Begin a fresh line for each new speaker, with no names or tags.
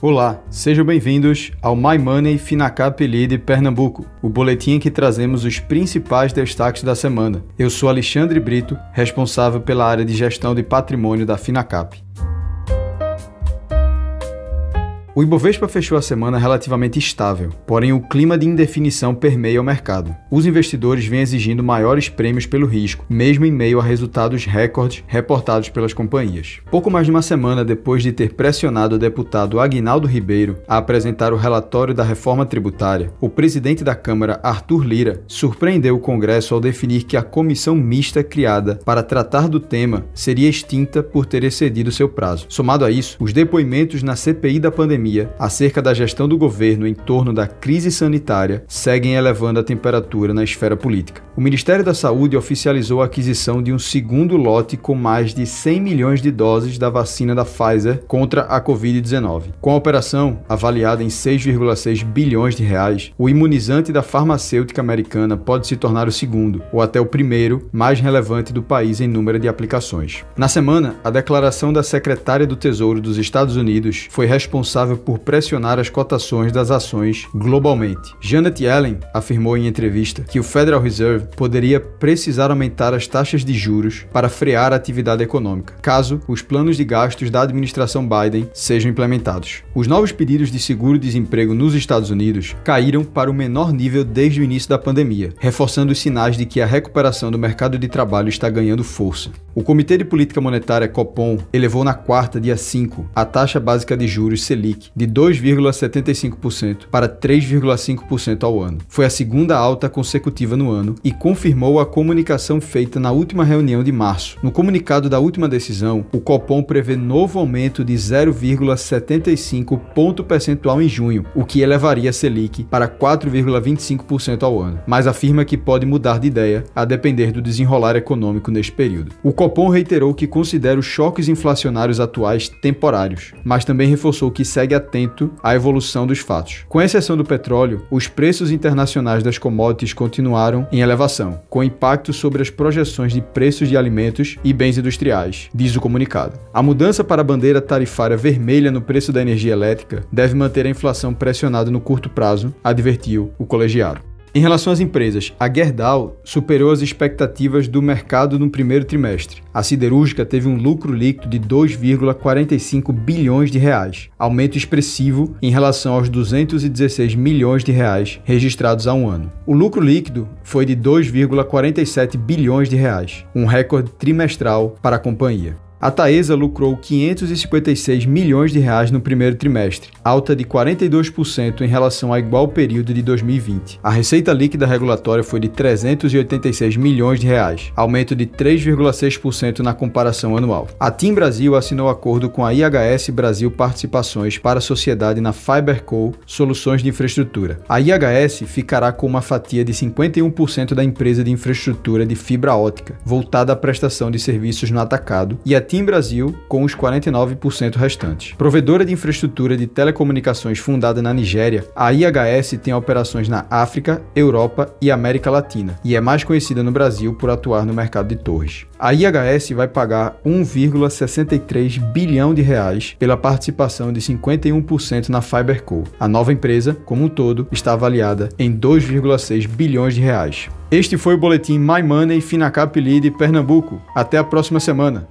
Olá, sejam bem-vindos ao My Money Finacap Lead Pernambuco, o boletim em que trazemos os principais destaques da semana. Eu sou Alexandre Brito, responsável pela área de gestão de patrimônio da Finacap. O Ibovespa fechou a semana relativamente estável, porém o clima de indefinição permeia o mercado. Os investidores vêm exigindo maiores prêmios pelo risco, mesmo em meio a resultados recordes reportados pelas companhias. Pouco mais de uma semana depois de ter pressionado o deputado Aguinaldo Ribeiro a apresentar o relatório da reforma tributária, o presidente da Câmara, Arthur Lira, surpreendeu o Congresso ao definir que a comissão mista criada para tratar do tema seria extinta por ter excedido seu prazo. Somado a isso, os depoimentos na CPI da pandemia pandemia acerca da gestão do governo em torno da crise sanitária seguem elevando a temperatura na esfera política. O Ministério da Saúde oficializou a aquisição de um segundo lote com mais de 100 milhões de doses da vacina da Pfizer contra a Covid-19. Com a operação, avaliada em 6,6 bilhões de reais, o imunizante da farmacêutica americana pode se tornar o segundo, ou até o primeiro, mais relevante do país em número de aplicações. Na semana, a declaração da secretária do Tesouro dos Estados Unidos foi responsável por pressionar as cotações das ações globalmente. Janet Yellen afirmou em entrevista que o Federal Reserve poderia precisar aumentar as taxas de juros para frear a atividade econômica, caso os planos de gastos da administração Biden sejam implementados. Os novos pedidos de seguro-desemprego nos Estados Unidos caíram para o menor nível desde o início da pandemia, reforçando os sinais de que a recuperação do mercado de trabalho está ganhando força. O Comitê de Política Monetária Copom elevou na quarta, dia 5, a taxa básica de juros Selic de 2,75% para 3,5% ao ano. Foi a segunda alta consecutiva no ano e confirmou a comunicação feita na última reunião de março. No comunicado da última decisão, o Copom prevê novo aumento de 0,75 ponto percentual em junho, o que elevaria a Selic para 4,25% ao ano, mas afirma que pode mudar de ideia a depender do desenrolar econômico neste período. O Copom reiterou que considera os choques inflacionários atuais temporários, mas também reforçou que segue atento à evolução dos fatos. Com exceção do petróleo, os preços internacionais das commodities continuaram em elevação, com impacto sobre as projeções de preços de alimentos e bens industriais, diz o comunicado. A mudança para a bandeira tarifária vermelha no preço da energia elétrica deve manter a inflação pressionada no curto prazo, advertiu o colegiado. Em relação às empresas, a Gerdau superou as expectativas do mercado no primeiro trimestre. A siderúrgica teve um lucro líquido de 2,45 bilhões de reais, aumento expressivo em relação aos 216 milhões de reais registrados há um ano. O lucro líquido foi de 2,47 bilhões de reais, um recorde trimestral para a companhia. A Taesa lucrou 556 milhões de reais no primeiro trimestre, alta de 42% em relação ao igual período de 2020. A receita líquida regulatória foi de 386 milhões de reais, aumento de 3,6% na comparação anual. A TIM Brasil assinou acordo com a IHS Brasil Participações para a sociedade na FiberCo Soluções de Infraestrutura. A IHS ficará com uma fatia de 51% da empresa de infraestrutura de fibra ótica, voltada à prestação de serviços no atacado, e a TIM Brasil com os 49% restantes. Provedora de infraestrutura de telecomunicações fundada na Nigéria, a IHS tem operações na África, Europa e América Latina e é mais conhecida no Brasil por atuar no mercado de torres. A IHS vai pagar 1,63 bilhão de reais pela participação de 51% na FiberCo. A nova empresa, como um todo, está avaliada em 2,6 bilhões de reais. Este foi o boletim My Money Finacap Lead Pernambuco. Até a próxima semana.